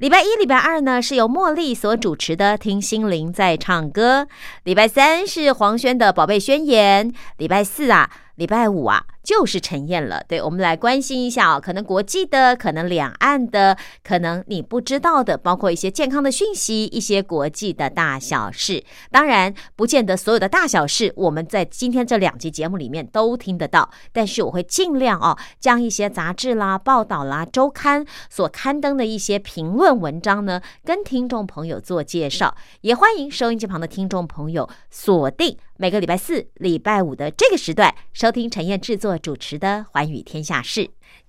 礼拜一、礼拜二呢，是由茉莉所主持的《听心灵在唱歌》；礼拜三是黄轩的《宝贝宣言》；礼拜四啊，礼拜五啊。就是陈燕了，对，我们来关心一下哦，可能国际的，可能两岸的，可能你不知道的，包括一些健康的讯息，一些国际的大小事。当然，不见得所有的大小事我们在今天这两集节目里面都听得到，但是我会尽量哦，将一些杂志啦、报道啦、周刊所刊登的一些评论文章呢，跟听众朋友做介绍。也欢迎收音机旁的听众朋友锁定每个礼拜四、礼拜五的这个时段收听陈燕制作。主持的《寰宇天下事》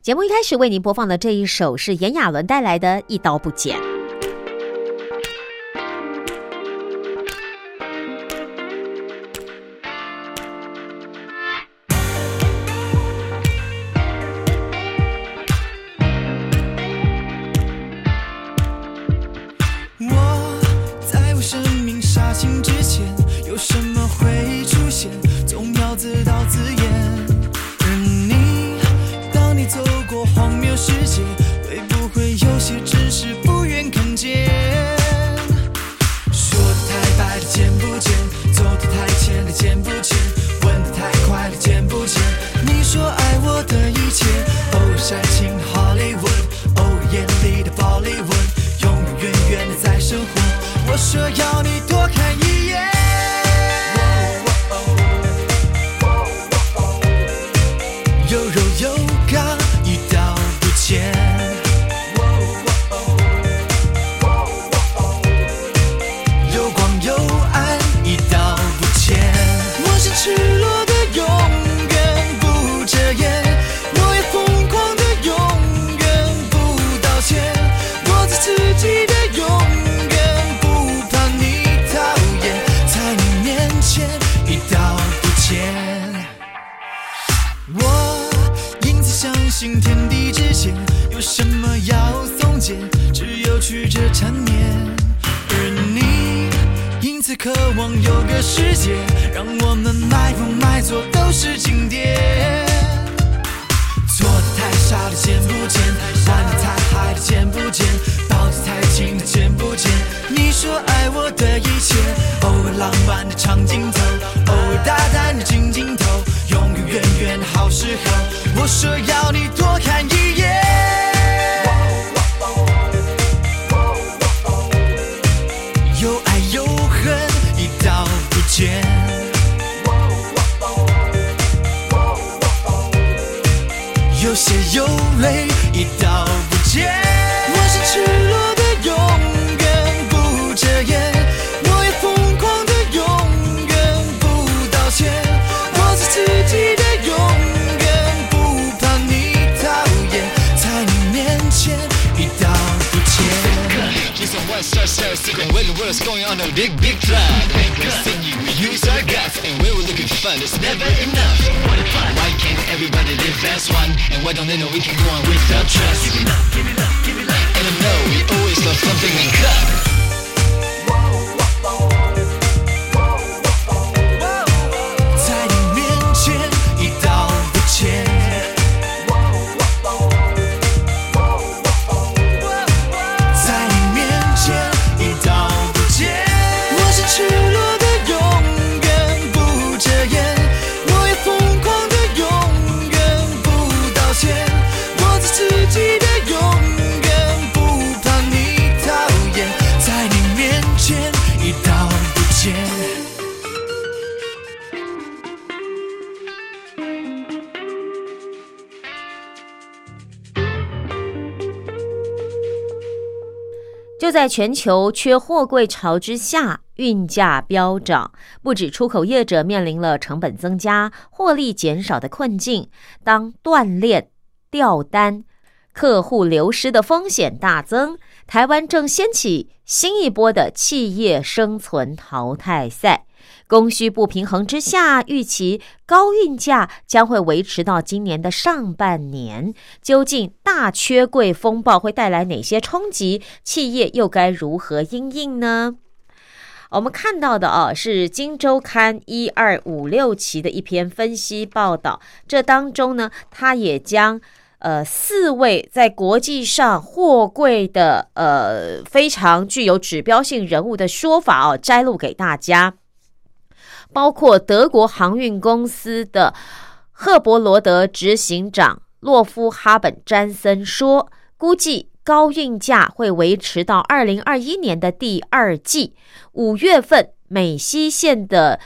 节目一开始为您播放的这一首是炎亚纶带来的《一刀不剪》。世界 start, start, secret When the world's going on a big, big cloud Continue, we use our guts And we were looking for fun, it's never enough What a fun, why can't everybody live as one? And why don't they know we can go on without trust? Give it up, give it up, give it up And I know we always love something we got Whoa, whoa, whoa 在全球缺货贵潮之下，运价飙涨，不止出口业者面临了成本增加、获利减少的困境。当断链、掉单、客户流失的风险大增，台湾正掀起新一波的企业生存淘汰赛。供需不平衡之下，预期高运价将会维持到今年的上半年。究竟大缺柜风暴会带来哪些冲击？企业又该如何应应呢？我们看到的哦，是《金周刊》一二五六期的一篇分析报道。这当中呢，他也将呃四位在国际上货柜的呃非常具有指标性人物的说法哦摘录给大家。包括德国航运公司的赫伯罗德执行长洛夫哈本詹森说，估计高运价会维持到二零二一年的第二季。五月份美西线的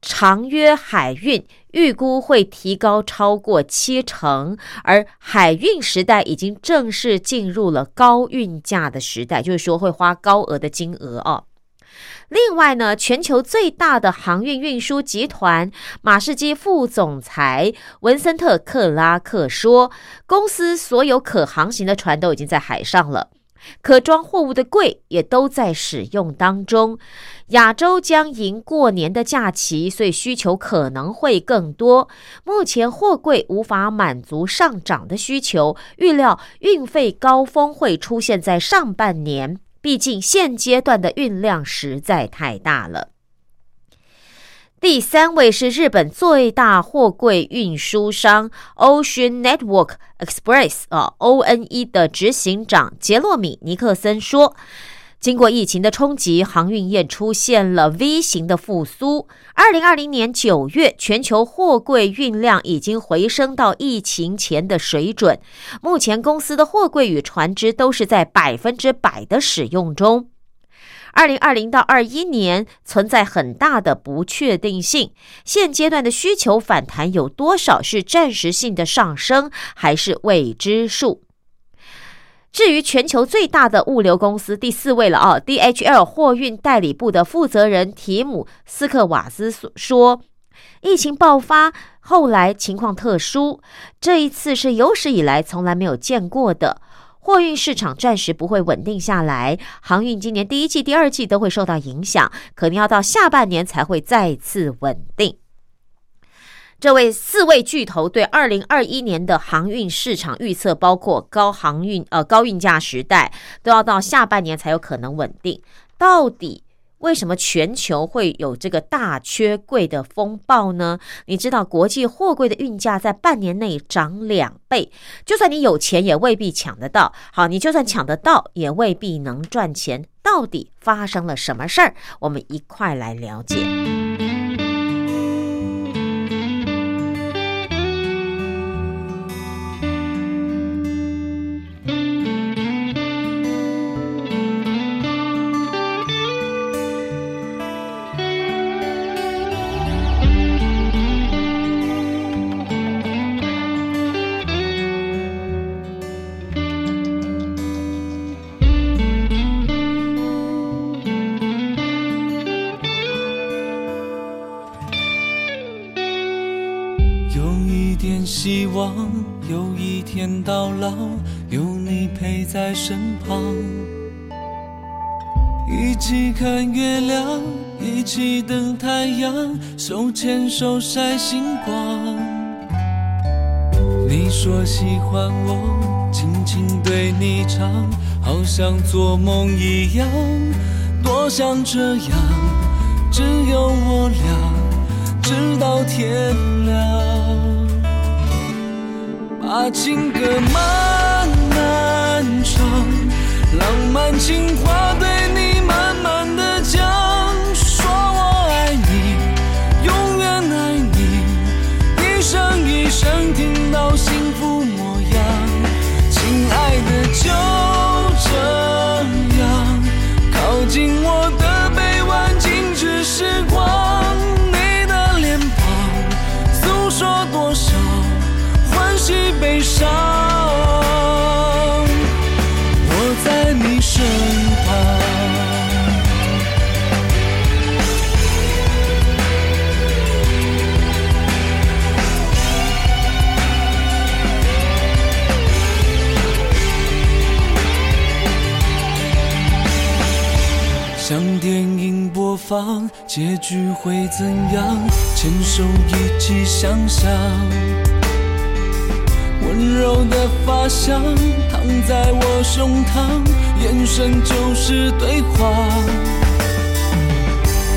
长约海运预估会提高超过七成，而海运时代已经正式进入了高运价的时代，就是说会花高额的金额哦。另外呢，全球最大的航运运输集团马士基副总裁文森特·克拉克说，公司所有可航行的船都已经在海上了，可装货物的柜也都在使用当中。亚洲将迎过年的假期，所以需求可能会更多。目前货柜无法满足上涨的需求，预料运费高峰会出现在上半年。毕竟现阶段的运量实在太大了。第三位是日本最大货柜运输商 Ocean Network Express 啊 ONE 的执行长杰洛米尼克森说。经过疫情的冲击，航运业出现了 V 型的复苏。二零二零年九月，全球货柜运量已经回升到疫情前的水准。目前，公司的货柜与船只都是在百分之百的使用中。二零二零到二一年存在很大的不确定性，现阶段的需求反弹有多少是暂时性的上升，还是未知数。至于全球最大的物流公司第四位了啊，DHL 货运代理部的负责人提姆斯克瓦斯说：“疫情爆发后来情况特殊，这一次是有史以来从来没有见过的。货运市场暂时不会稳定下来，航运今年第一季、第二季都会受到影响，可能要到下半年才会再次稳定。”这位四位巨头对二零二一年的航运市场预测，包括高航运呃高运价时代，都要到下半年才有可能稳定。到底为什么全球会有这个大缺柜的风暴呢？你知道国际货柜的运价在半年内涨两倍，就算你有钱也未必抢得到。好，你就算抢得到，也未必能赚钱。到底发生了什么事儿？我们一块来了解。在身旁，一起看月亮，一起等太阳，手牵手晒星光。你说喜欢我，轻轻对你唱，好像做梦一样，多想这样，只有我俩，直到天亮。把情歌慢慢唱，浪漫情话对你慢慢的讲，说我爱你，永远爱你，一生一生听到幸福。结局会怎样？牵手一起想象。温柔的发香躺在我胸膛，眼神就是对话。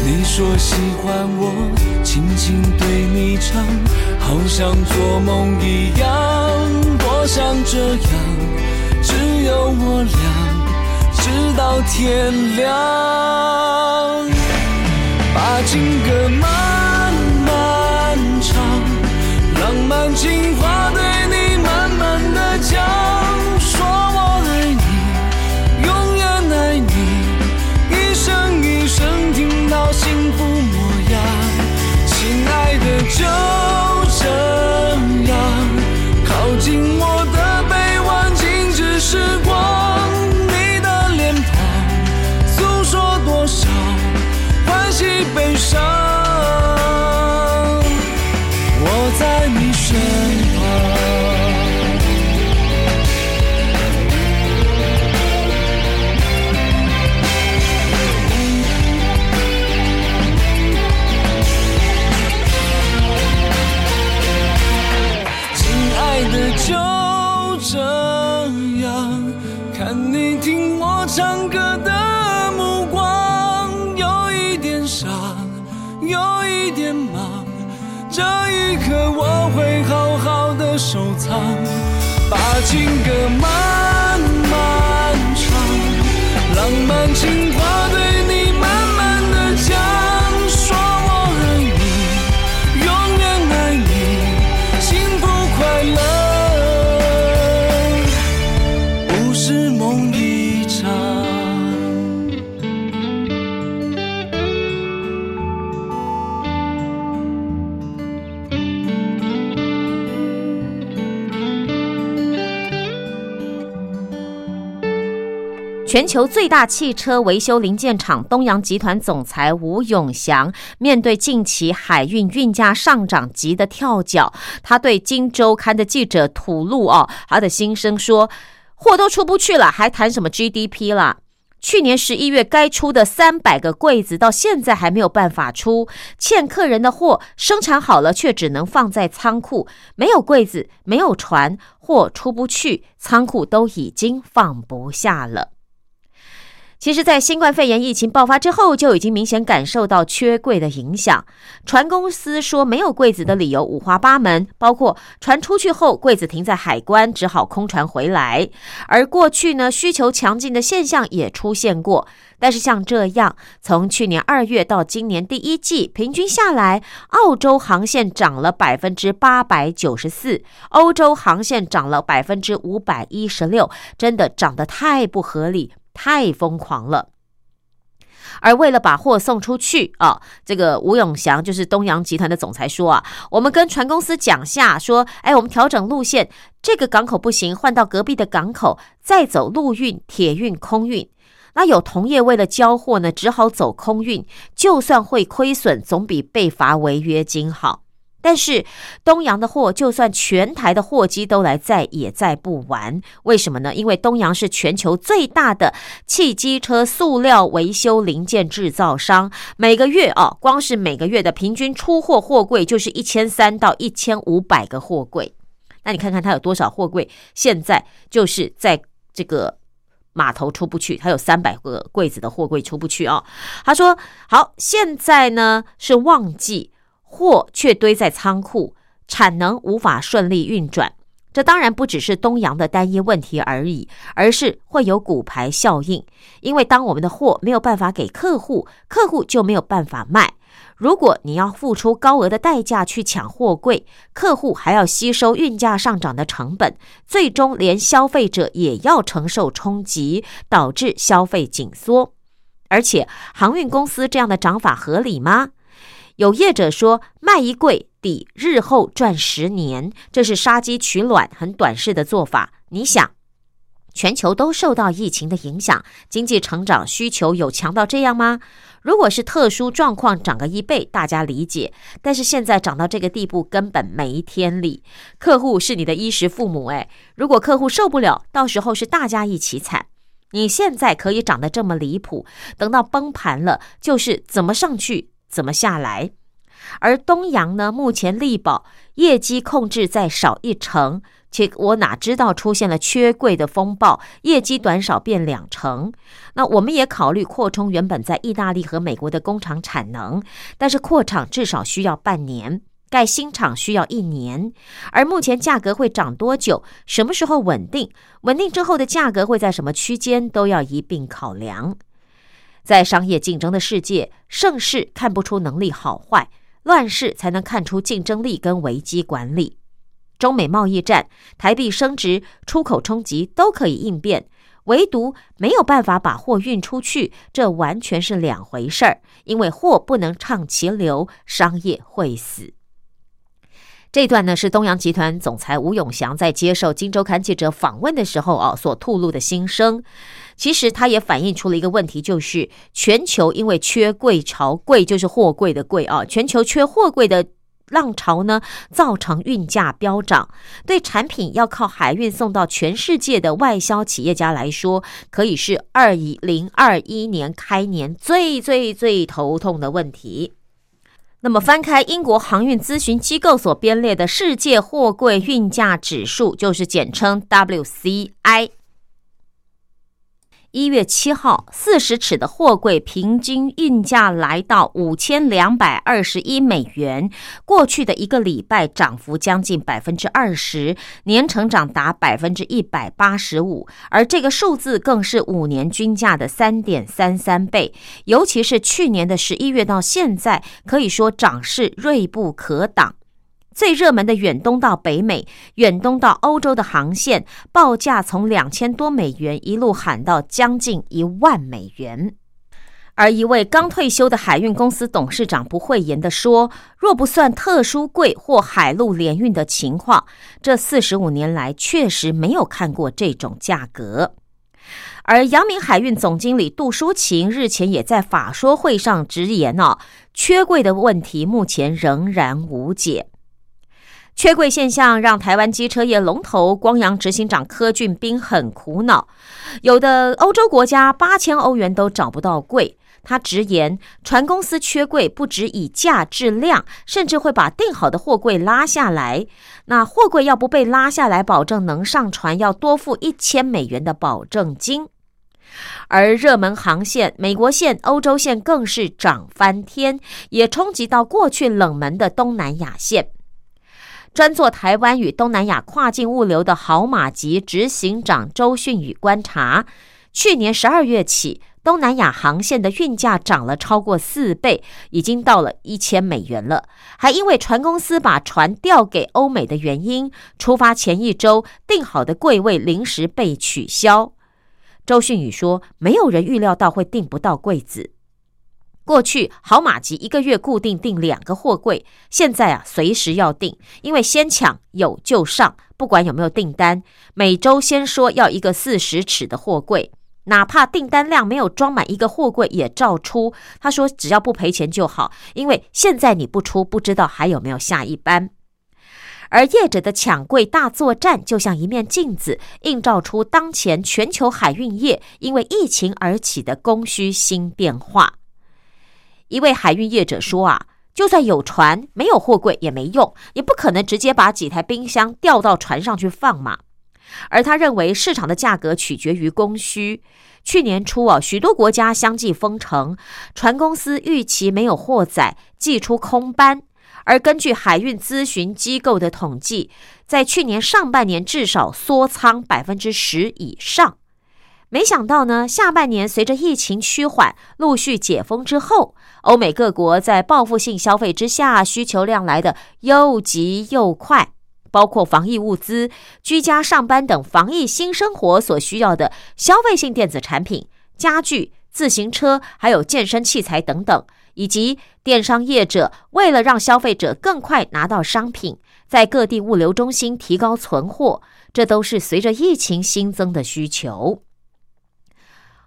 你说喜欢我，轻轻对你唱，好像做梦一样。我想这样，只有我俩，直到天亮，把情歌慢慢唱，浪漫情话对你慢慢的讲，说我爱你，永远爱你，一生一生听到幸福模样，亲爱的就这样，靠近我。全球最大汽车维修零件厂东洋集团总裁吴永祥，面对近期海运运价上涨急的跳脚，他对《金周刊》的记者吐露哦，他的心声说：货都出不去了，还谈什么 GDP 啦？去年十一月该出的三百个柜子，到现在还没有办法出，欠客人的货生产好了，却只能放在仓库，没有柜子，没有船，货出不去，仓库都已经放不下了。其实，在新冠肺炎疫情爆发之后，就已经明显感受到缺柜的影响。船公司说没有柜子的理由五花八门，包括船出去后柜子停在海关，只好空船回来。而过去呢，需求强劲的现象也出现过。但是像这样，从去年二月到今年第一季，平均下来，澳洲航线涨了百分之八百九十四，欧洲航线涨了百分之五百一十六，真的涨得太不合理。太疯狂了。而为了把货送出去啊，这个吴永祥就是东洋集团的总裁说啊，我们跟船公司讲下说，哎，我们调整路线，这个港口不行，换到隔壁的港口，再走陆运、铁运、空运。那有同业为了交货呢，只好走空运，就算会亏损，总比被罚违约金好。但是东洋的货，就算全台的货机都来载，也载不完。为什么呢？因为东洋是全球最大的汽机车塑料维修零件制造商，每个月啊，光是每个月的平均出货货柜就是一千三到一千五百个货柜。那你看看它有多少货柜？现在就是在这个码头出不去，他有三百个柜子的货柜出不去啊。他说：“好，现在呢是旺季。”货却堆在仓库，产能无法顺利运转。这当然不只是东洋的单一问题而已，而是会有骨牌效应。因为当我们的货没有办法给客户，客户就没有办法卖。如果你要付出高额的代价去抢货柜，客户还要吸收运价上涨的成本，最终连消费者也要承受冲击，导致消费紧缩。而且航运公司这样的涨法合理吗？有业者说，卖一柜抵日后赚十年，这是杀鸡取卵、很短视的做法。你想，全球都受到疫情的影响，经济成长需求有强到这样吗？如果是特殊状况涨个一倍，大家理解。但是现在涨到这个地步，根本没天理。客户是你的衣食父母，诶，如果客户受不了，到时候是大家一起惨。你现在可以涨得这么离谱，等到崩盘了，就是怎么上去怎么下来。而东阳呢，目前力保业绩控制在少一成，且我哪知道出现了缺柜的风暴，业绩短少变两成。那我们也考虑扩充原本在意大利和美国的工厂产能，但是扩厂至少需要半年。盖新厂需要一年，而目前价格会涨多久？什么时候稳定？稳定之后的价格会在什么区间？都要一并考量。在商业竞争的世界，盛世看不出能力好坏，乱世才能看出竞争力跟危机管理。中美贸易战、台币升值、出口冲击都可以应变，唯独没有办法把货运出去，这完全是两回事儿。因为货不能畅其流，商业会死。这段呢是东阳集团总裁吴永祥在接受《金周刊》记者访问的时候啊所吐露的心声。其实他也反映出了一个问题，就是全球因为缺柜潮，柜就是货柜的柜啊，全球缺货柜的浪潮呢，造成运价飙涨。对产品要靠海运送到全世界的外销企业家来说，可以是二零二一年开年最最最头痛的问题。那么，翻开英国航运咨询机构所编列的世界货柜运价指数，就是简称 WCI。一月七号，四十尺的货柜平均运价来到五千两百二十一美元。过去的一个礼拜，涨幅将近百分之二十，年成长达百分之一百八十五。而这个数字更是五年均价的三点三三倍。尤其是去年的十一月到现在，可以说涨势锐不可挡。最热门的远东到北美、远东到欧洲的航线报价从两千多美元一路喊到将近一万美元，而一位刚退休的海运公司董事长不讳言的说：“若不算特殊柜或海陆联运的情况，这四十五年来确实没有看过这种价格。”而阳明海运总经理杜淑琴日前也在法说会上直言：“哦，缺柜的问题目前仍然无解。”缺柜现象让台湾机车业龙头光阳执行长柯俊斌很苦恼，有的欧洲国家八千欧元都找不到柜。他直言，船公司缺柜不止以价质量，甚至会把订好的货柜拉下来。那货柜要不被拉下来，保证能上船，要多付一千美元的保证金。而热门航线美国线、欧洲线更是涨翻天，也冲击到过去冷门的东南亚线。专做台湾与东南亚跨境物流的豪马级执行长周训宇观察，去年十二月起，东南亚航线的运价涨了超过四倍，已经到了一千美元了。还因为船公司把船调给欧美的原因，出发前一周订好的柜位临时被取消。周训宇说：“没有人预料到会订不到柜子。”过去好马吉一个月固定订两个货柜，现在啊随时要订，因为先抢有就上，不管有没有订单，每周先说要一个四十尺的货柜，哪怕订单量没有装满一个货柜也照出。他说只要不赔钱就好，因为现在你不出，不知道还有没有下一班。而业者的抢柜大作战就像一面镜子，映照出当前全球海运业因为疫情而起的供需新变化。一位海运业者说：“啊，就算有船，没有货柜也没用，也不可能直接把几台冰箱吊到船上去放嘛。”而他认为，市场的价格取决于供需。去年初啊，许多国家相继封城，船公司预期没有货载，寄出空班。而根据海运咨询机构的统计，在去年上半年至少缩仓百分之十以上。没想到呢，下半年随着疫情趋缓、陆续解封之后，欧美各国在报复性消费之下，需求量来的又急又快，包括防疫物资、居家上班等防疫新生活所需要的消费性电子产品、家具、自行车，还有健身器材等等，以及电商业者为了让消费者更快拿到商品，在各地物流中心提高存货，这都是随着疫情新增的需求。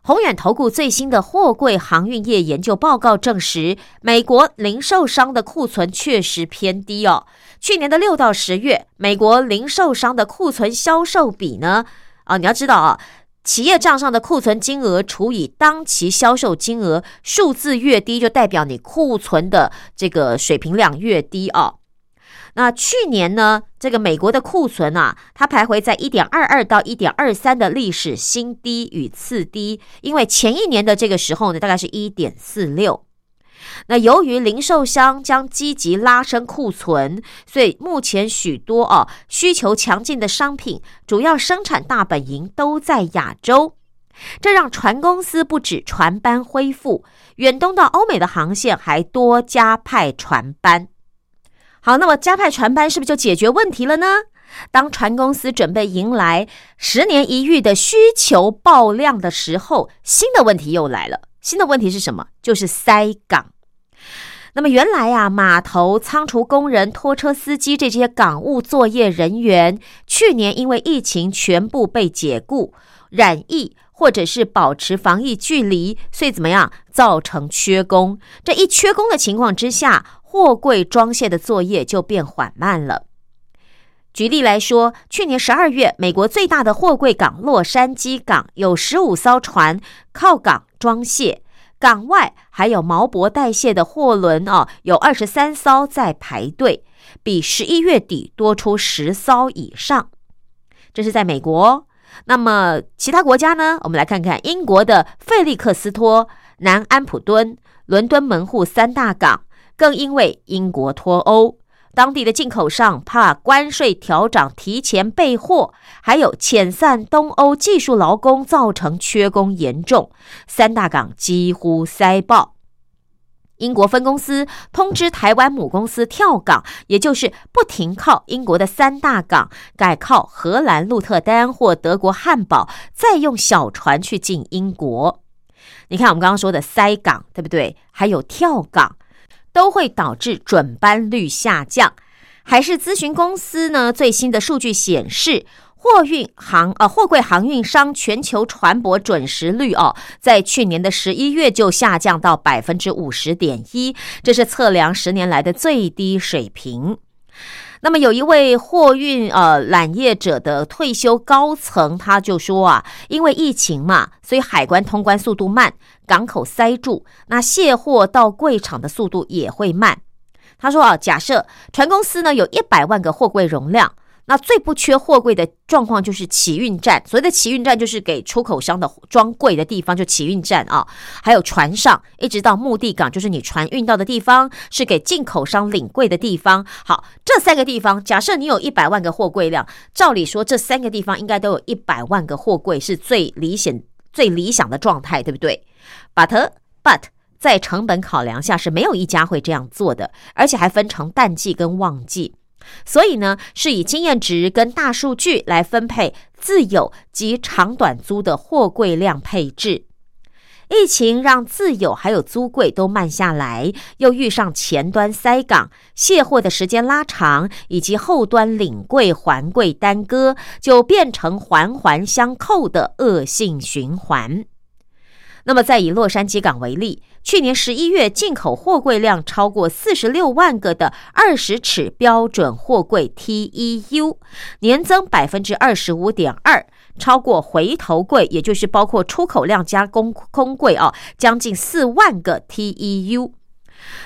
宏远投顾最新的货柜航运业研究报告证实，美国零售商的库存确实偏低哦。去年的六到十月，美国零售商的库存销售比呢？啊，你要知道啊，企业账上的库存金额除以当期销售金额，数字越低，就代表你库存的这个水平量越低哦。那去年呢，这个美国的库存啊，它徘徊在一点二二到一点二三的历史新低与次低，因为前一年的这个时候呢，大概是一点四六。那由于零售商将积极拉升库存，所以目前许多哦需求强劲的商品，主要生产大本营都在亚洲，这让船公司不止船班恢复，远东到欧美的航线还多加派船班。好，那么加派船班是不是就解决问题了呢？当船公司准备迎来十年一遇的需求爆量的时候，新的问题又来了。新的问题是什么？就是塞港。那么原来啊，码头、仓储工人、拖车司机这些港务作业人员，去年因为疫情全部被解雇、染疫，或者是保持防疫距离，所以怎么样，造成缺工。这一缺工的情况之下，货柜装卸的作业就变缓慢了。举例来说，去年十二月，美国最大的货柜港洛杉矶港有十五艘船靠港装卸。港外还有毛博代谢的货轮哦，有二十三艘在排队，比十一月底多出十艘以上。这是在美国。那么其他国家呢？我们来看看英国的费利克斯托、南安普敦、伦敦门户三大港，更因为英国脱欧。当地的进口商怕关税调涨提前备货，还有遣散东欧技术劳工，造成缺工严重，三大港几乎塞爆。英国分公司通知台湾母公司跳港，也就是不停靠英国的三大港，改靠荷兰鹿特丹或德国汉堡，再用小船去进英国。你看我们刚刚说的塞港，对不对？还有跳港。都会导致准班率下降。还是咨询公司呢最新的数据显示，货运航呃货柜航运商全球船舶准时率哦，在去年的十一月就下降到百分之五十点一，这是测量十年来的最低水平。那么有一位货运呃揽业者的退休高层，他就说啊，因为疫情嘛，所以海关通关速度慢，港口塞住，那卸货到柜场的速度也会慢。他说啊，假设船公司呢有一百万个货柜容量。那最不缺货柜的状况就是起运站，所谓的起运站就是给出口商的装柜的地方，就起运站啊。还有船上一直到目的港，就是你船运到的地方，是给进口商领柜的地方。好，这三个地方，假设你有一百万个货柜量，照理说这三个地方应该都有一百万个货柜，是最理想、最理想的状态，对不对？But but 在成本考量下是没有一家会这样做的，而且还分成淡季跟旺季。所以呢，是以经验值跟大数据来分配自有及长短租的货柜量配置。疫情让自有还有租柜都慢下来，又遇上前端塞港、卸货的时间拉长，以及后端领柜还柜耽搁，就变成环环相扣的恶性循环。那么，再以洛杉矶港为例。去年十一月进口货柜量超过四十六万个的二十尺标准货柜 TEU，年增百分之二十五点二，超过回头柜，也就是包括出口量加工空柜哦，将近四万个 TEU。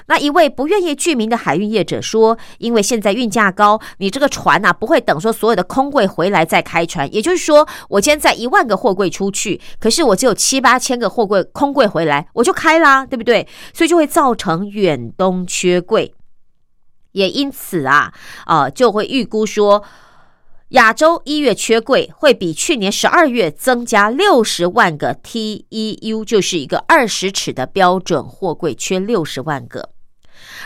那一位不愿意具名的海运业者说：“因为现在运价高，你这个船呐不会等说所有的空柜回来再开船。也就是说，我今天在一万个货柜出去，可是我只有七八千个货柜空柜回来，我就开啦，对不对？所以就会造成远东缺柜，也因此啊，呃，就会预估说。”亚洲一月缺柜会比去年十二月增加六十万个 TEU，就是一个二十尺的标准货柜缺六十万个。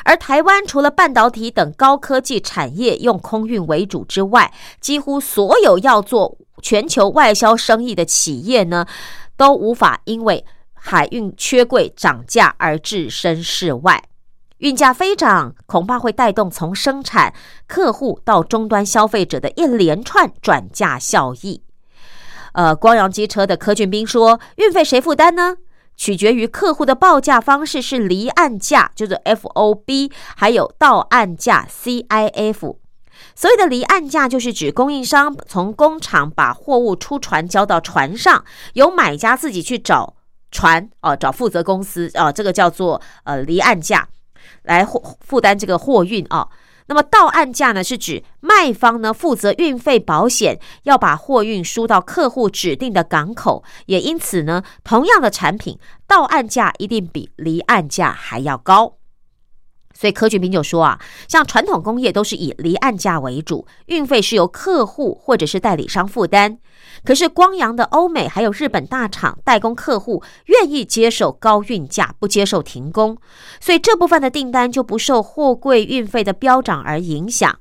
而台湾除了半导体等高科技产业用空运为主之外，几乎所有要做全球外销生意的企业呢，都无法因为海运缺柜涨价而置身事外。运价飞涨，恐怕会带动从生产客户到终端消费者的一连串转嫁效益。呃，光阳机车的柯俊斌说：“运费谁负担呢？取决于客户的报价方式是离岸价，就是 FOB，还有到岸价 CIF。所谓的离岸价，就是指供应商从工厂把货物出船交到船上，由买家自己去找船哦，找负责公司哦，这个叫做呃离岸价，来负负担这个货运啊。那么到岸价呢，是指卖方呢负责运费保险，要把货运输到客户指定的港口，也因此呢，同样的产品到岸价一定比离岸价还要高。所以柯俊斌就说啊，像传统工业都是以离岸价为主，运费是由客户或者是代理商负担。可是光阳的欧美还有日本大厂代工客户愿意接受高运价，不接受停工，所以这部分的订单就不受货柜运费的飙涨而影响。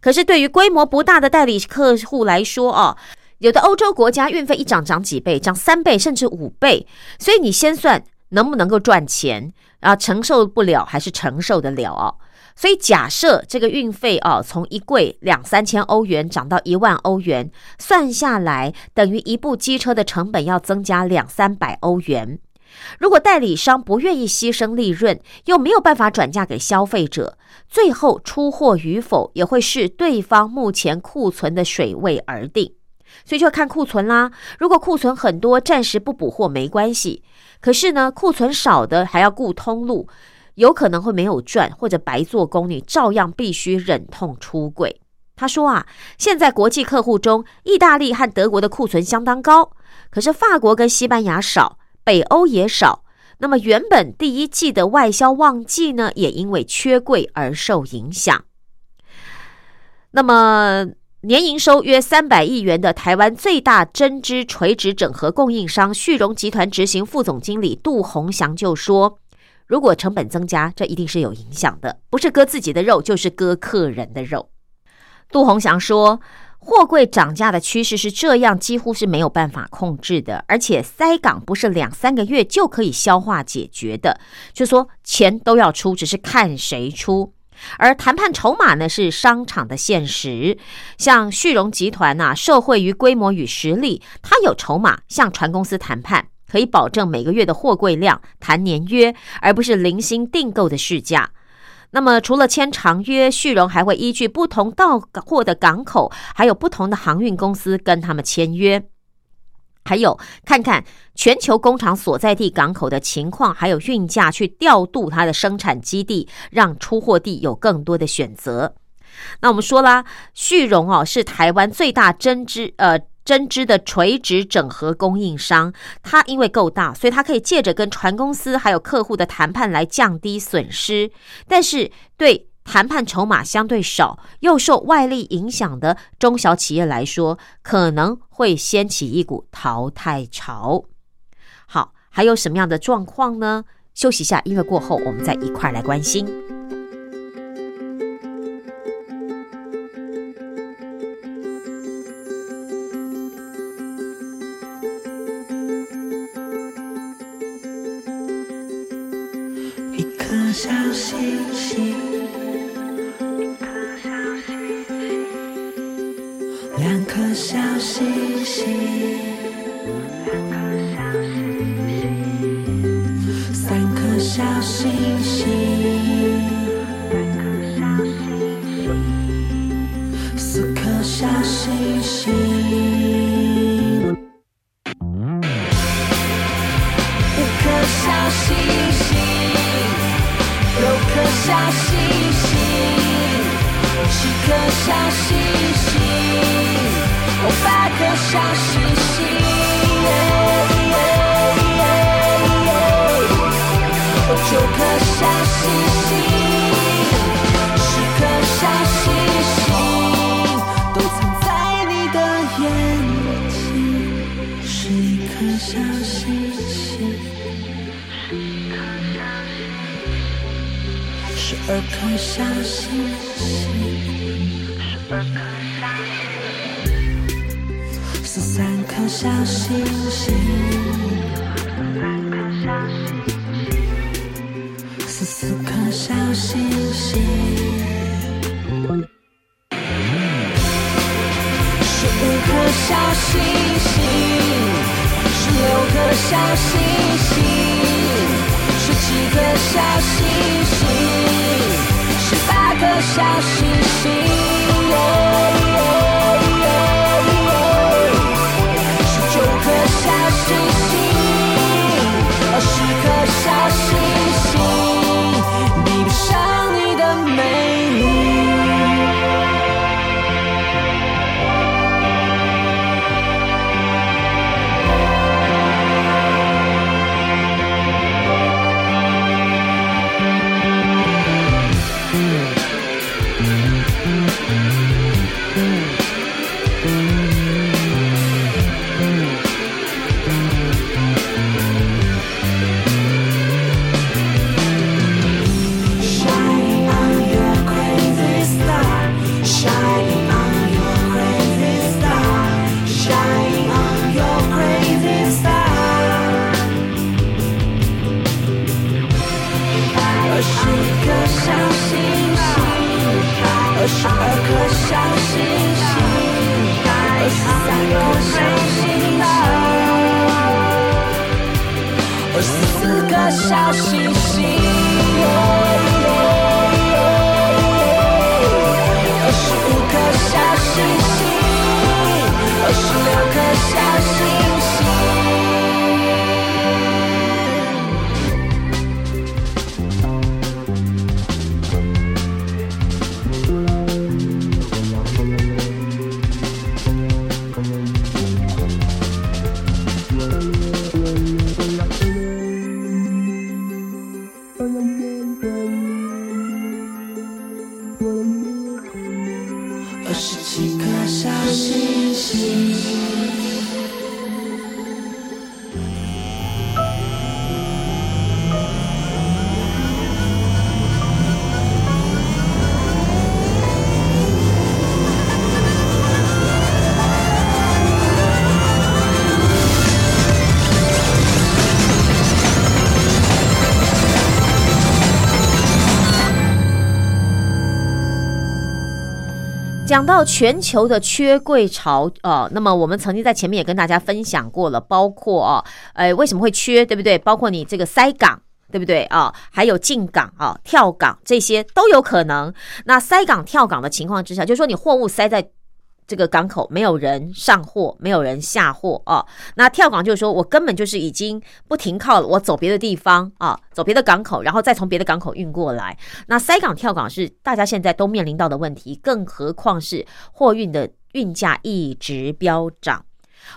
可是对于规模不大的代理客户来说哦，有的欧洲国家运费一涨涨几倍，涨三倍甚至五倍，所以你先算能不能够赚钱。啊，承受不了还是承受得了哦？所以假设这个运费哦，从一柜两三千欧元涨到一万欧元，算下来等于一部机车的成本要增加两三百欧元。如果代理商不愿意牺牲利润，又没有办法转嫁给消费者，最后出货与否也会视对方目前库存的水位而定。所以就要看库存啦。如果库存很多，暂时不补货没关系。可是呢，库存少的还要顾通路，有可能会没有赚，或者白做工，你照样必须忍痛出柜。他说啊，现在国际客户中，意大利和德国的库存相当高，可是法国跟西班牙少，北欧也少。那么原本第一季的外销旺季呢，也因为缺柜而受影响。那么。年营收约三百亿元的台湾最大针织垂直整合供应商旭荣集团执行副总经理杜宏祥就说：“如果成本增加，这一定是有影响的，不是割自己的肉，就是割客人的肉。”杜宏祥说：“货柜涨价的趋势是这样，几乎是没有办法控制的，而且塞港不是两三个月就可以消化解决的，就说钱都要出，只是看谁出。”而谈判筹码呢，是商场的现实。像旭荣集团呐，受惠于规模与实力，它有筹码向船公司谈判，可以保证每个月的货柜量，谈年约，而不是零星订购的市价。那么，除了签长约，旭荣还会依据不同到货的港口，还有不同的航运公司跟他们签约。还有看看全球工厂所在地港口的情况，还有运价去调度它的生产基地，让出货地有更多的选择。那我们说啦，旭荣哦是台湾最大针织呃针织的垂直整合供应商，它因为够大，所以它可以借着跟船公司还有客户的谈判来降低损失，但是对。谈判筹码相对少，又受外力影响的中小企业来说，可能会掀起一股淘汰潮。好，还有什么样的状况呢？休息一下，音乐过后，我们再一块来关心。一颗小星星。小星星。讲到全球的缺柜潮，呃，那么我们曾经在前面也跟大家分享过了，包括啊，呃，为什么会缺，对不对？包括你这个塞港。对不对啊？还有进港啊、跳港这些都有可能。那塞港、跳港的情况之下，就是说你货物塞在这个港口，没有人上货，没有人下货哦。那跳港就是说我根本就是已经不停靠了，我走别的地方啊，走别的港口，然后再从别的港口运过来。那塞港、跳港是大家现在都面临到的问题，更何况是货运的运价一直飙涨。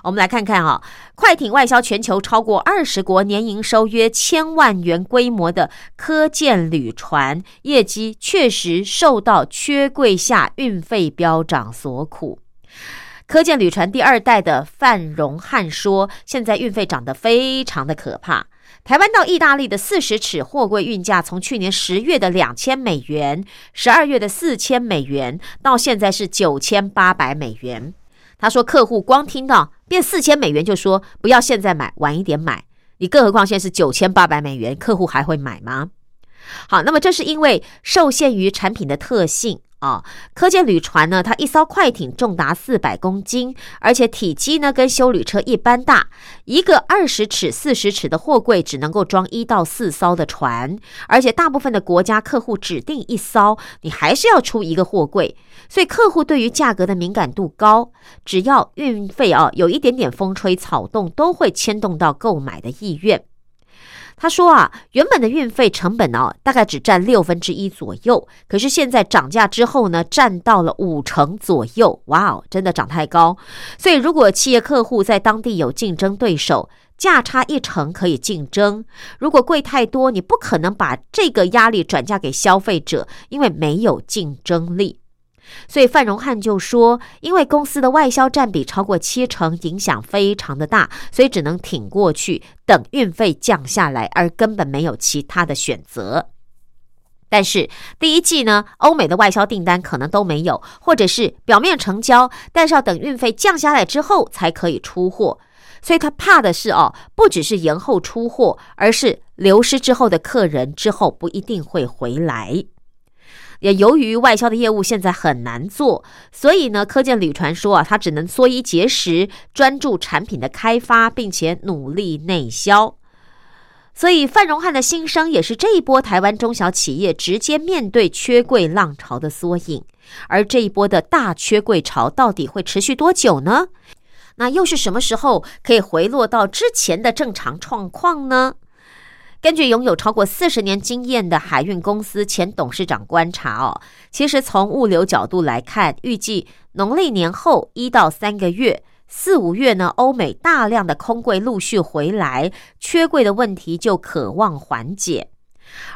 我们来看看啊，快艇外销全球超过二十国，年营收约千万元规模的科建旅船，业绩确实受到缺柜下运费飙涨所苦。科建旅船第二代的范荣汉说，现在运费涨得非常的可怕。台湾到意大利的四十尺货柜运价，从去年十月的两千美元，十二月的四千美元，到现在是九千八百美元。他说，客户光听到变四千美元就说不要现在买，晚一点买。你更何况现在是九千八百美元，客户还会买吗？好，那么这是因为受限于产品的特性啊。科建旅船呢，它一艘快艇重达四百公斤，而且体积呢跟修旅车一般大。一个二十尺、四十尺的货柜只能够装一到四艘的船，而且大部分的国家客户指定一艘，你还是要出一个货柜。所以客户对于价格的敏感度高，只要运费啊有一点点风吹草动，都会牵动到购买的意愿。他说啊，原本的运费成本哦，大概只占六分之一左右，可是现在涨价之后呢，占到了五成左右。哇哦，真的涨太高。所以如果企业客户在当地有竞争对手，价差一成可以竞争。如果贵太多，你不可能把这个压力转嫁给消费者，因为没有竞争力。所以范荣汉就说，因为公司的外销占比超过七成，影响非常的大，所以只能挺过去，等运费降下来，而根本没有其他的选择。但是第一季呢，欧美的外销订单可能都没有，或者是表面成交，但是要等运费降下来之后才可以出货。所以他怕的是哦，不只是延后出货，而是流失之后的客人之后不一定会回来。也由于外销的业务现在很难做，所以呢，科建旅传说啊，它只能缩衣节食，专注产品的开发，并且努力内销。所以范荣汉的心声也是这一波台湾中小企业直接面对缺柜浪潮的缩影。而这一波的大缺柜潮到底会持续多久呢？那又是什么时候可以回落到之前的正常状况呢？根据拥有超过四十年经验的海运公司前董事长观察哦，其实从物流角度来看，预计农历年后一到三个月、四五月呢，欧美大量的空柜陆续回来，缺柜的问题就可望缓解。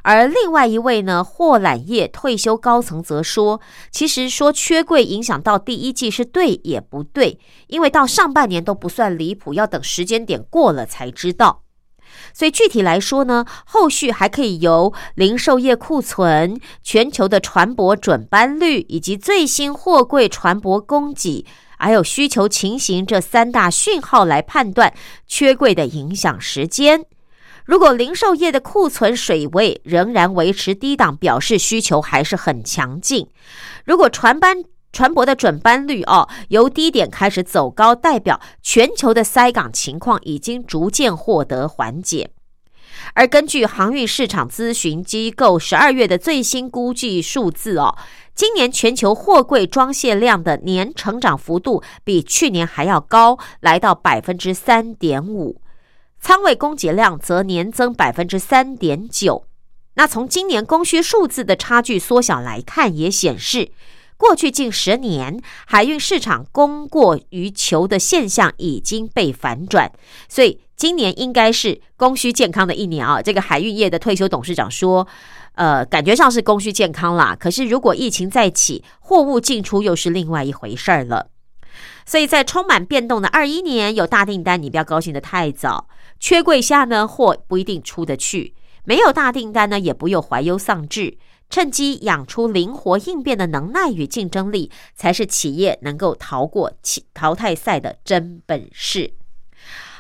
而另外一位呢，货揽业退休高层则说，其实说缺柜影响到第一季是对也不对，因为到上半年都不算离谱，要等时间点过了才知道。所以具体来说呢，后续还可以由零售业库存、全球的船舶准班率以及最新货柜船舶供给，还有需求情形这三大讯号来判断缺柜的影响时间。如果零售业的库存水位仍然维持低档，表示需求还是很强劲。如果船班船舶的准班率哦，由低点开始走高，代表全球的塞港情况已经逐渐获得缓解。而根据航运市场咨询机构十二月的最新估计数字哦，今年全球货柜装卸量的年成长幅度比去年还要高，来到百分之三点五，仓位供给量则年增百分之三点九。那从今年供需数字的差距缩小来看，也显示。过去近十年，海运市场供过于求的现象已经被反转，所以今年应该是供需健康的一年啊！这个海运业的退休董事长说：“呃，感觉上是供需健康啦。可是如果疫情再起，货物进出又是另外一回事儿了。所以在充满变动的二一年，有大订单，你不要高兴的太早。缺柜下呢，货不一定出得去；没有大订单呢，也不用怀忧丧志。”趁机养出灵活应变的能耐与竞争力，才是企业能够逃过淘汰赛的真本事。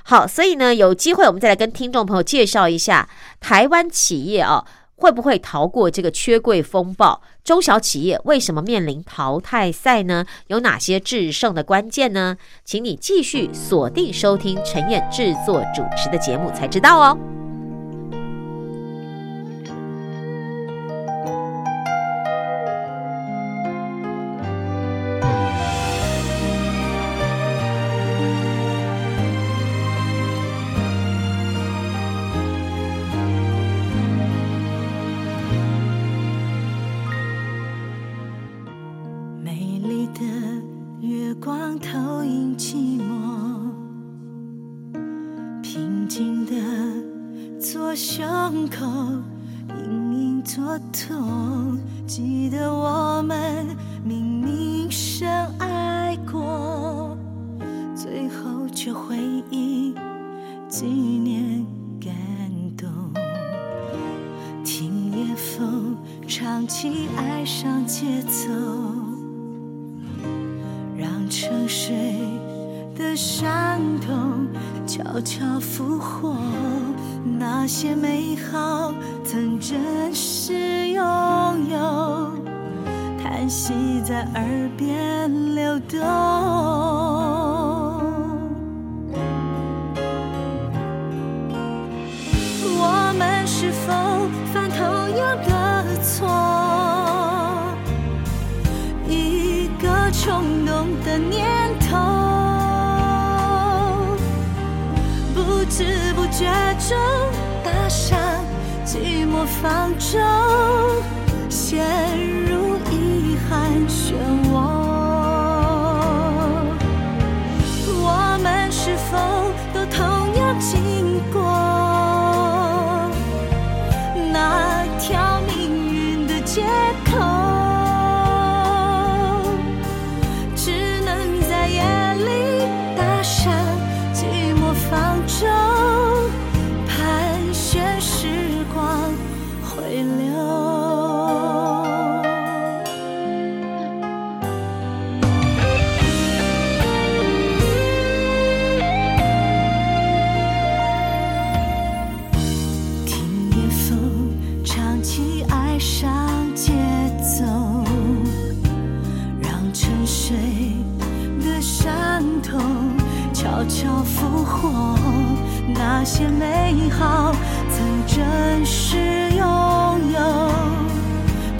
好，所以呢，有机会我们再来跟听众朋友介绍一下台湾企业啊，会不会逃过这个缺柜风暴？中小企业为什么面临淘汰赛呢？有哪些制胜的关键呢？请你继续锁定收听陈燕制作主持的节目，才知道哦。美丽的月光投影寂寞，平静的左胸口隐隐作痛。记得我们明明深爱过，最后却回忆纪念感动。听夜风唱起爱上节奏。伤痛悄悄复活那些美好曾真实拥有叹息在耳边流动。方舟。美好曾真实拥有，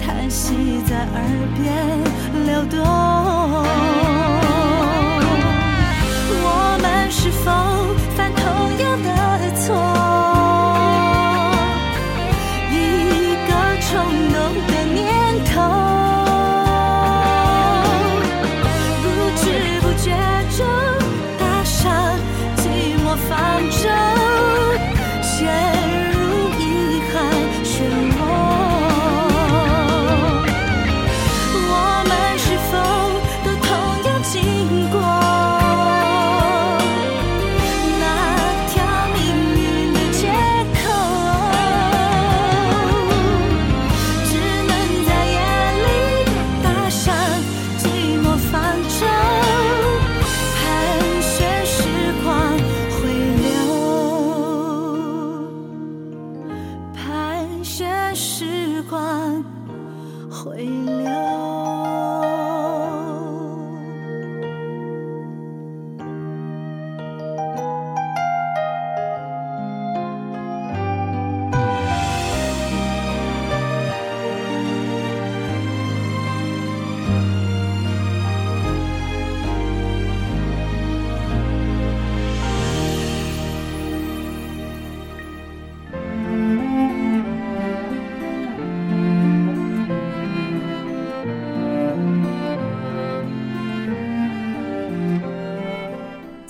叹息在耳边流动。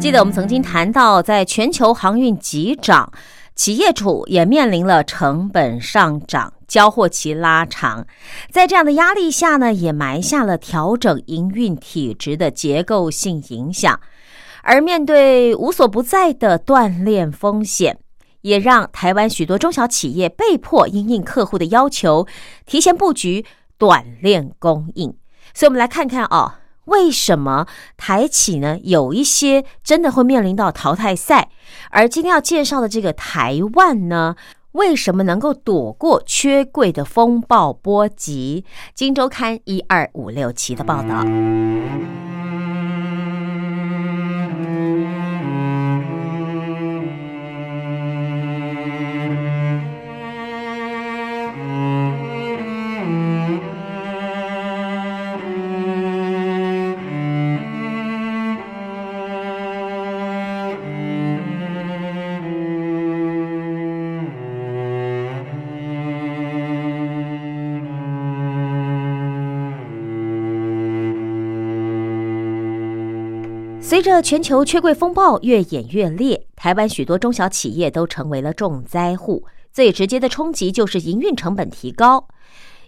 记得我们曾经谈到，在全球航运急涨，企业主也面临了成本上涨、交货期拉长，在这样的压力下呢，也埋下了调整营运体质的结构性影响。而面对无所不在的锻炼风险，也让台湾许多中小企业被迫因应客户的要求，提前布局短链供应。所以，我们来看看哦。为什么台企呢？有一些真的会面临到淘汰赛，而今天要介绍的这个台湾呢，为什么能够躲过缺柜的风暴波及？《金周刊》一二五六期的报道。随着全球缺柜风暴越演越烈，台湾许多中小企业都成为了重灾户。最直接的冲击就是营运成本提高。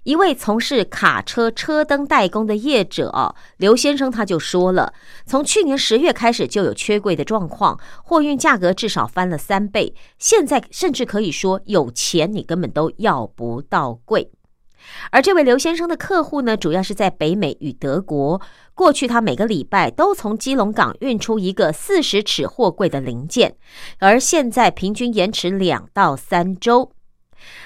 一位从事卡车车灯代工的业者哦，刘先生他就说了，从去年十月开始就有缺柜的状况，货运价格至少翻了三倍，现在甚至可以说有钱你根本都要不到柜。而这位刘先生的客户呢，主要是在北美与德国。过去他每个礼拜都从基隆港运出一个四十尺货柜的零件，而现在平均延迟两到三周。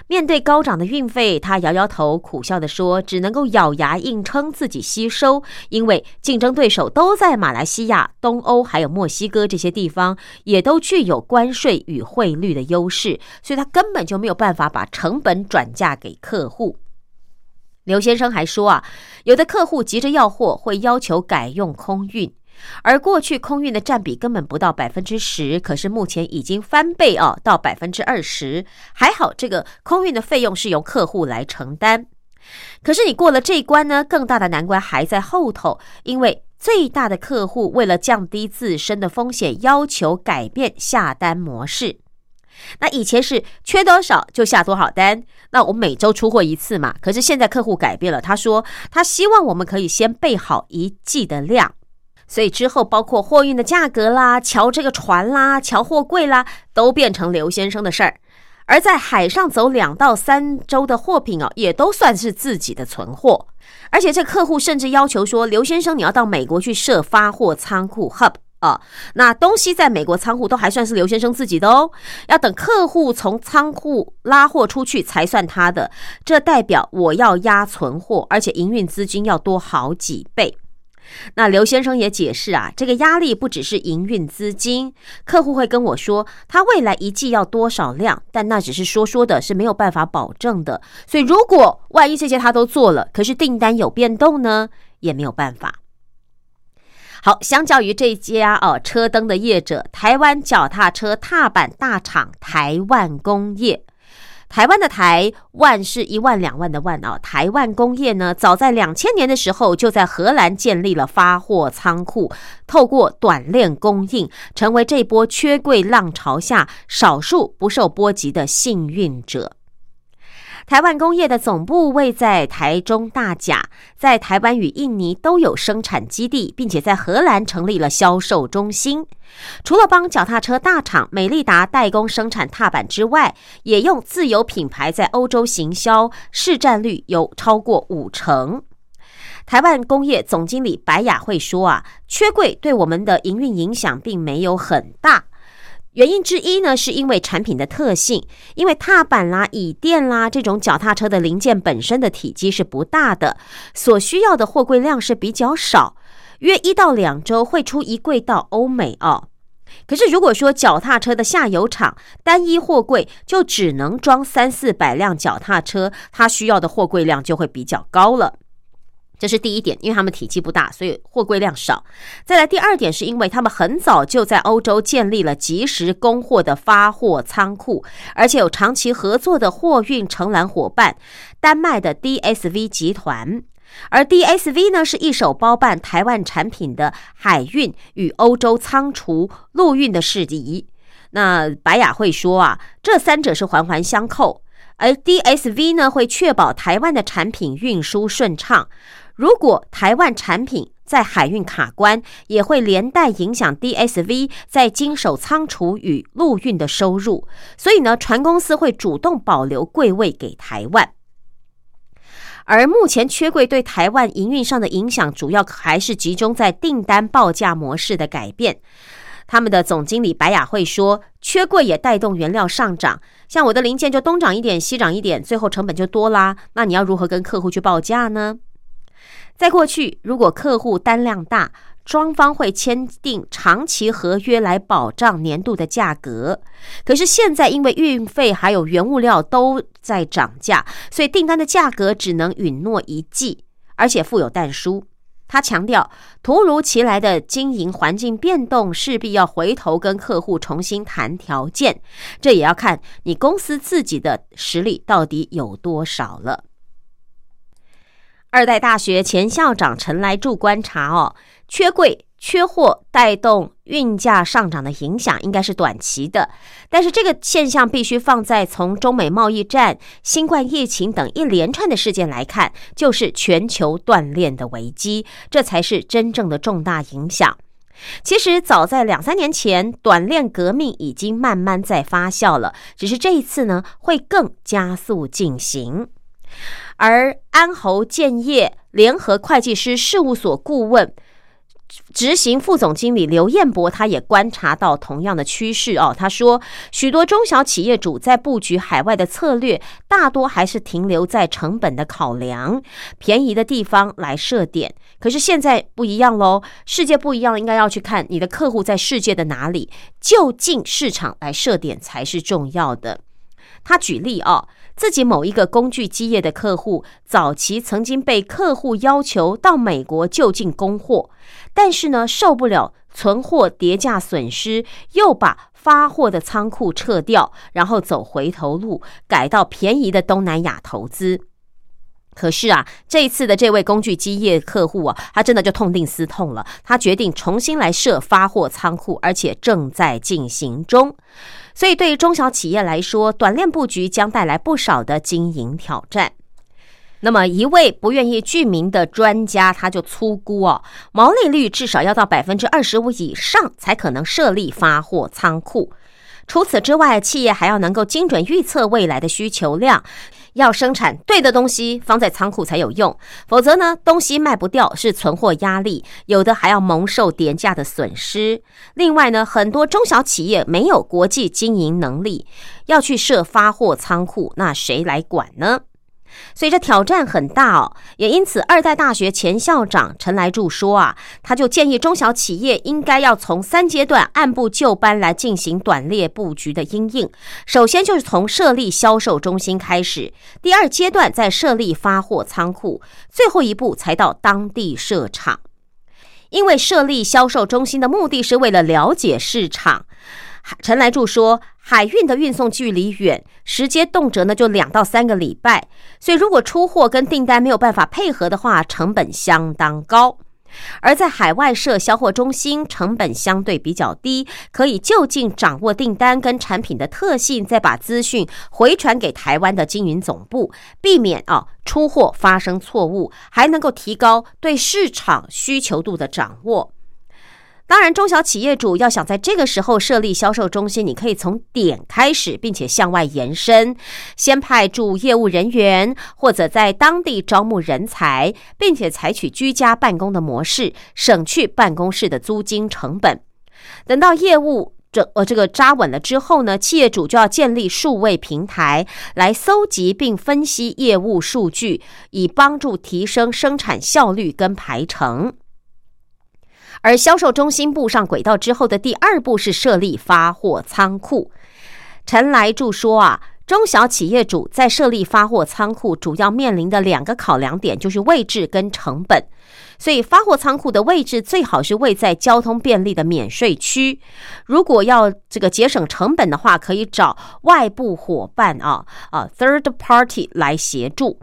面对高涨的运费，他摇摇头，苦笑地说：“只能够咬牙硬撑，自己吸收。因为竞争对手都在马来西亚、东欧还有墨西哥这些地方，也都具有关税与汇率的优势，所以他根本就没有办法把成本转嫁给客户。”刘先生还说啊，有的客户急着要货，会要求改用空运，而过去空运的占比根本不到百分之十，可是目前已经翻倍哦，到百分之二十。还好这个空运的费用是由客户来承担。可是你过了这一关呢，更大的难关还在后头，因为最大的客户为了降低自身的风险，要求改变下单模式。那以前是缺多少就下多少单，那我每周出货一次嘛。可是现在客户改变了，他说他希望我们可以先备好一季的量，所以之后包括货运的价格啦、瞧这个船啦、瞧货柜啦，都变成刘先生的事儿。而在海上走两到三周的货品哦，也都算是自己的存货。而且这客户甚至要求说，刘先生你要到美国去设发货仓库 hub 啊，那东西在美国仓库都还算是刘先生自己的哦，要等客户从仓库拉货出去才算他的。这代表我要压存货，而且营运资金要多好几倍。那刘先生也解释啊，这个压力不只是营运资金，客户会跟我说他未来一季要多少量，但那只是说说的，是没有办法保证的。所以如果万一这些他都做了，可是订单有变动呢，也没有办法。好，相较于这家哦车灯的业者，台湾脚踏车踏板大厂台万工业。台湾的台万是一万两万的万啊，台湾工业呢，早在两千年的时候就在荷兰建立了发货仓库，透过短链供应，成为这波缺柜浪潮下少数不受波及的幸运者。台湾工业的总部位在台中大甲，在台湾与印尼都有生产基地，并且在荷兰成立了销售中心。除了帮脚踏车大厂美利达代工生产踏板之外，也用自有品牌在欧洲行销，市占率有超过五成。台湾工业总经理白雅慧说：“啊，缺柜对我们的营运影响并没有很大。”原因之一呢，是因为产品的特性，因为踏板啦、椅垫啦这种脚踏车的零件本身的体积是不大的，所需要的货柜量是比较少，约一到两周会出一柜到欧美哦。可是如果说脚踏车的下游厂单一货柜就只能装三四百辆脚踏车，它需要的货柜量就会比较高了。这是第一点，因为他们体积不大，所以货柜量少。再来第二点，是因为他们很早就在欧洲建立了及时供货的发货仓库，而且有长期合作的货运承揽伙伴——丹麦的 DSV 集团。而 DSV 呢，是一手包办台湾产品的海运与欧洲仓储、陆运的事宜。那白雅会说啊，这三者是环环相扣，而 DSV 呢，会确保台湾的产品运输顺畅。如果台湾产品在海运卡关，也会连带影响 DSV 在经手仓储与陆运的收入。所以呢，船公司会主动保留柜位给台湾。而目前缺柜对台湾营运上的影响，主要还是集中在订单报价模式的改变。他们的总经理白雅慧说，缺柜也带动原料上涨，像我的零件就东涨一点，西涨一点，最后成本就多啦。那你要如何跟客户去报价呢？在过去，如果客户单量大，双方会签订长期合约来保障年度的价格。可是现在，因为运费还有原物料都在涨价，所以订单的价格只能允诺一季，而且附有但书。他强调，突如其来的经营环境变动，势必要回头跟客户重新谈条件。这也要看你公司自己的实力到底有多少了。二代大学前校长陈来柱观察哦，缺柜、缺货带动运价上涨的影响应该是短期的，但是这个现象必须放在从中美贸易战、新冠疫情等一连串的事件来看，就是全球断链的危机，这才是真正的重大影响。其实早在两三年前，短链革命已经慢慢在发酵了，只是这一次呢，会更加速进行。而安侯建业联合会计师事务所顾问、执行副总经理刘彦博，他也观察到同样的趋势哦。他说，许多中小企业主在布局海外的策略，大多还是停留在成本的考量，便宜的地方来设点。可是现在不一样喽，世界不一样，应该要去看你的客户在世界的哪里，就近市场来设点才是重要的。他举例哦。自己某一个工具机业的客户，早期曾经被客户要求到美国就近供货，但是呢，受不了存货跌价损失，又把发货的仓库撤掉，然后走回头路，改到便宜的东南亚投资。可是啊，这一次的这位工具机业客户啊，他真的就痛定思痛了，他决定重新来设发货仓库，而且正在进行中。所以，对于中小企业来说，短链布局将带来不少的经营挑战。那么，一位不愿意具名的专家，他就粗估哦，毛利率至少要到百分之二十五以上，才可能设立发货仓库。除此之外，企业还要能够精准预测未来的需求量，要生产对的东西放在仓库才有用，否则呢，东西卖不掉是存货压力，有的还要蒙受廉价的损失。另外呢，很多中小企业没有国际经营能力，要去设发货仓库，那谁来管呢？所以这挑战很大哦，也因此二代大学前校长陈来柱说啊，他就建议中小企业应该要从三阶段按部就班来进行短列布局的应应。首先就是从设立销售中心开始，第二阶段再设立发货仓库，最后一步才到当地设厂。因为设立销售中心的目的是为了了解市场。陈来柱说，海运的运送距离远，时间动辄呢就两到三个礼拜，所以如果出货跟订单没有办法配合的话，成本相当高。而在海外设销货中心，成本相对比较低，可以就近掌握订单跟产品的特性，再把资讯回传给台湾的经营总部，避免啊出货发生错误，还能够提高对市场需求度的掌握。当然，中小企业主要想在这个时候设立销售中心，你可以从点开始，并且向外延伸，先派驻业务人员，或者在当地招募人才，并且采取居家办公的模式，省去办公室的租金成本。等到业务这呃这个扎稳了之后呢，企业主就要建立数位平台来搜集并分析业务数据，以帮助提升生产效率跟排程。而销售中心步上轨道之后的第二步是设立发货仓库。陈来柱说啊，中小企业主在设立发货仓库，主要面临的两个考量点就是位置跟成本。所以发货仓库的位置最好是位在交通便利的免税区。如果要这个节省成本的话，可以找外部伙伴啊啊 third party 来协助。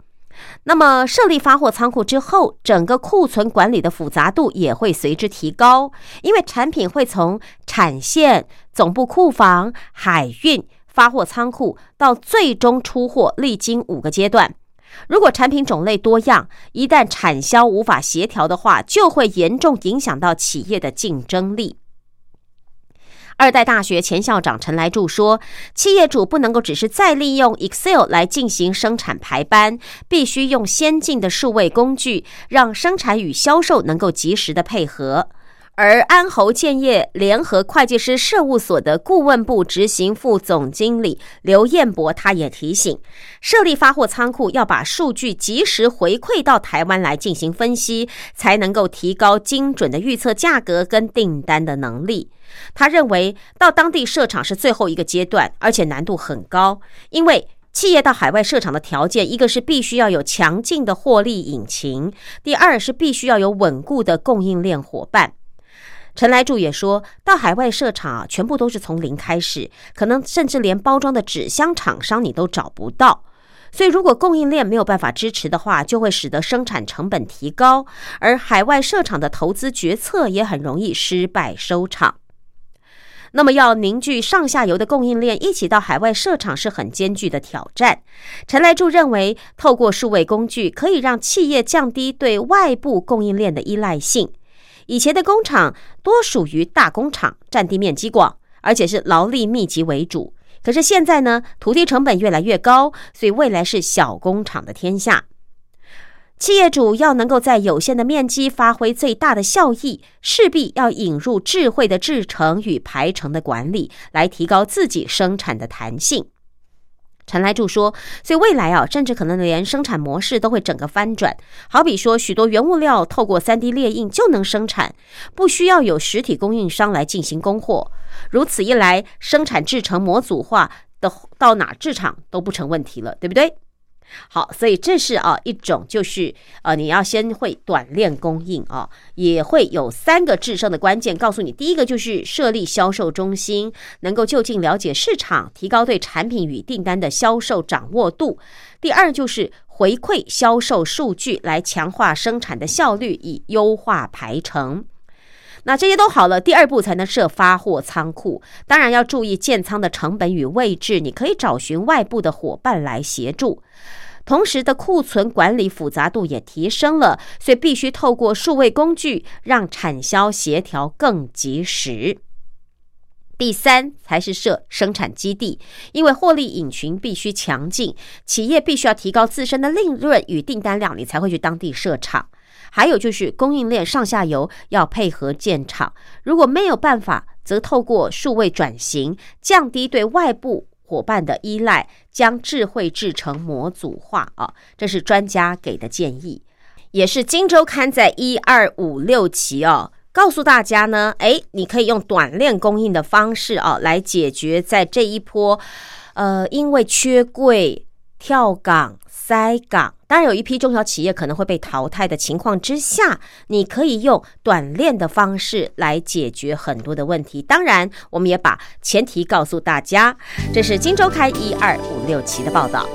那么设立发货仓库之后，整个库存管理的复杂度也会随之提高，因为产品会从产线、总部库房、海运、发货仓库到最终出货，历经五个阶段。如果产品种类多样，一旦产销无法协调的话，就会严重影响到企业的竞争力。二代大学前校长陈来柱说：“企业主不能够只是再利用 Excel 来进行生产排班，必须用先进的数位工具，让生产与销售能够及时的配合。”而安侯建业联合会计师事务所的顾问部执行副总经理刘彦博，他也提醒，设立发货仓库要把数据及时回馈到台湾来进行分析，才能够提高精准的预测价格跟订单的能力。他认为，到当地设厂是最后一个阶段，而且难度很高，因为企业到海外设厂的条件，一个是必须要有强劲的获利引擎，第二是必须要有稳固的供应链伙伴。陈来柱也说到，海外设厂啊全部都是从零开始，可能甚至连包装的纸箱厂商你都找不到。所以，如果供应链没有办法支持的话，就会使得生产成本提高，而海外设厂的投资决策也很容易失败收场。那么，要凝聚上下游的供应链一起到海外设厂是很艰巨的挑战。陈来柱认为，透过数位工具，可以让企业降低对外部供应链的依赖性。以前的工厂多属于大工厂，占地面积广，而且是劳力密集为主。可是现在呢，土地成本越来越高，所以未来是小工厂的天下。企业主要能够在有限的面积发挥最大的效益，势必要引入智慧的制程与排程的管理，来提高自己生产的弹性。陈来柱说：“所以未来啊，甚至可能连生产模式都会整个翻转。好比说，许多原物料透过三 D 列印就能生产，不需要有实体供应商来进行供货。如此一来，生产制成模组化的到哪制厂都不成问题了，对不对？”好，所以这是啊一种，就是呃，你要先会短链供应啊，也会有三个制胜的关键，告诉你，第一个就是设立销售中心，能够就近了解市场，提高对产品与订单的销售掌握度；第二就是回馈销售数据，来强化生产的效率，以优化排程。那这些都好了，第二步才能设发货仓库，当然要注意建仓的成本与位置，你可以找寻外部的伙伴来协助。同时的库存管理复杂度也提升了，所以必须透过数位工具让产销协调更及时。第三才是设生产基地，因为获利引擎必须强劲，企业必须要提高自身的利润与订单量，你才会去当地设厂。还有就是供应链上下游要配合建厂，如果没有办法，则透过数位转型，降低对外部伙伴的依赖，将智慧制成模组化啊，这是专家给的建议，也是《金周刊》在一二五六期哦。告诉大家呢，哎，你可以用短链供应的方式啊，来解决在这一波，呃，因为缺柜、跳岗、塞港，当然有一批中小企业可能会被淘汰的情况之下，你可以用短链的方式来解决很多的问题。当然，我们也把前提告诉大家，这是《金周刊》一二五六期的报道。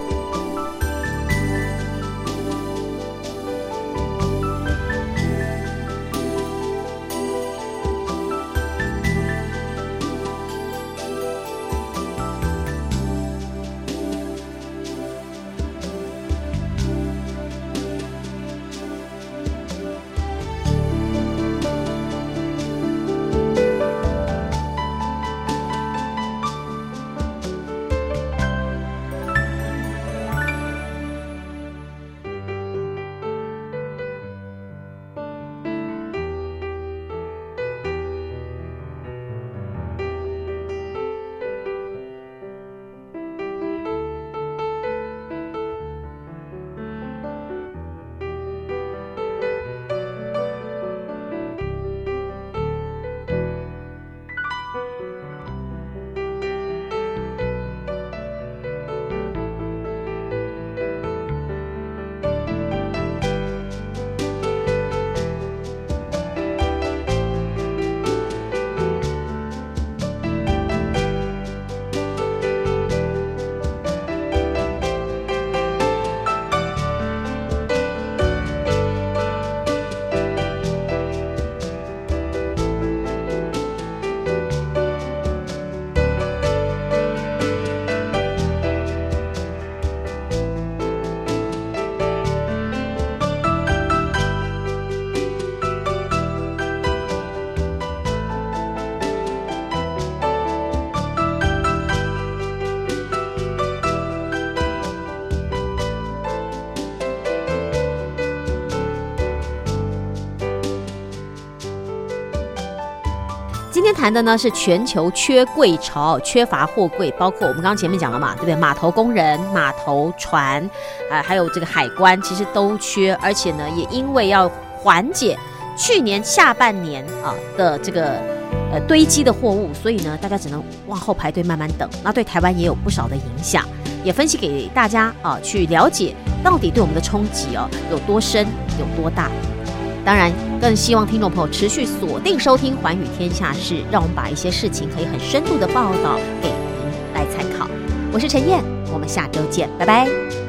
谈的呢是全球缺柜潮，缺乏货柜，包括我们刚刚前面讲了嘛，对不对？码头工人、码头船，啊，还有这个海关，其实都缺，而且呢，也因为要缓解去年下半年啊的这个呃堆积的货物，所以呢，大家只能往后排队慢慢等。那对台湾也有不少的影响，也分析给大家啊去了解到底对我们的冲击哦有多深有多大。当然，更希望听众朋友持续锁定收听《寰宇天下事》，让我们把一些事情可以很深度的报道给您来参考。我是陈燕，我们下周见，拜拜。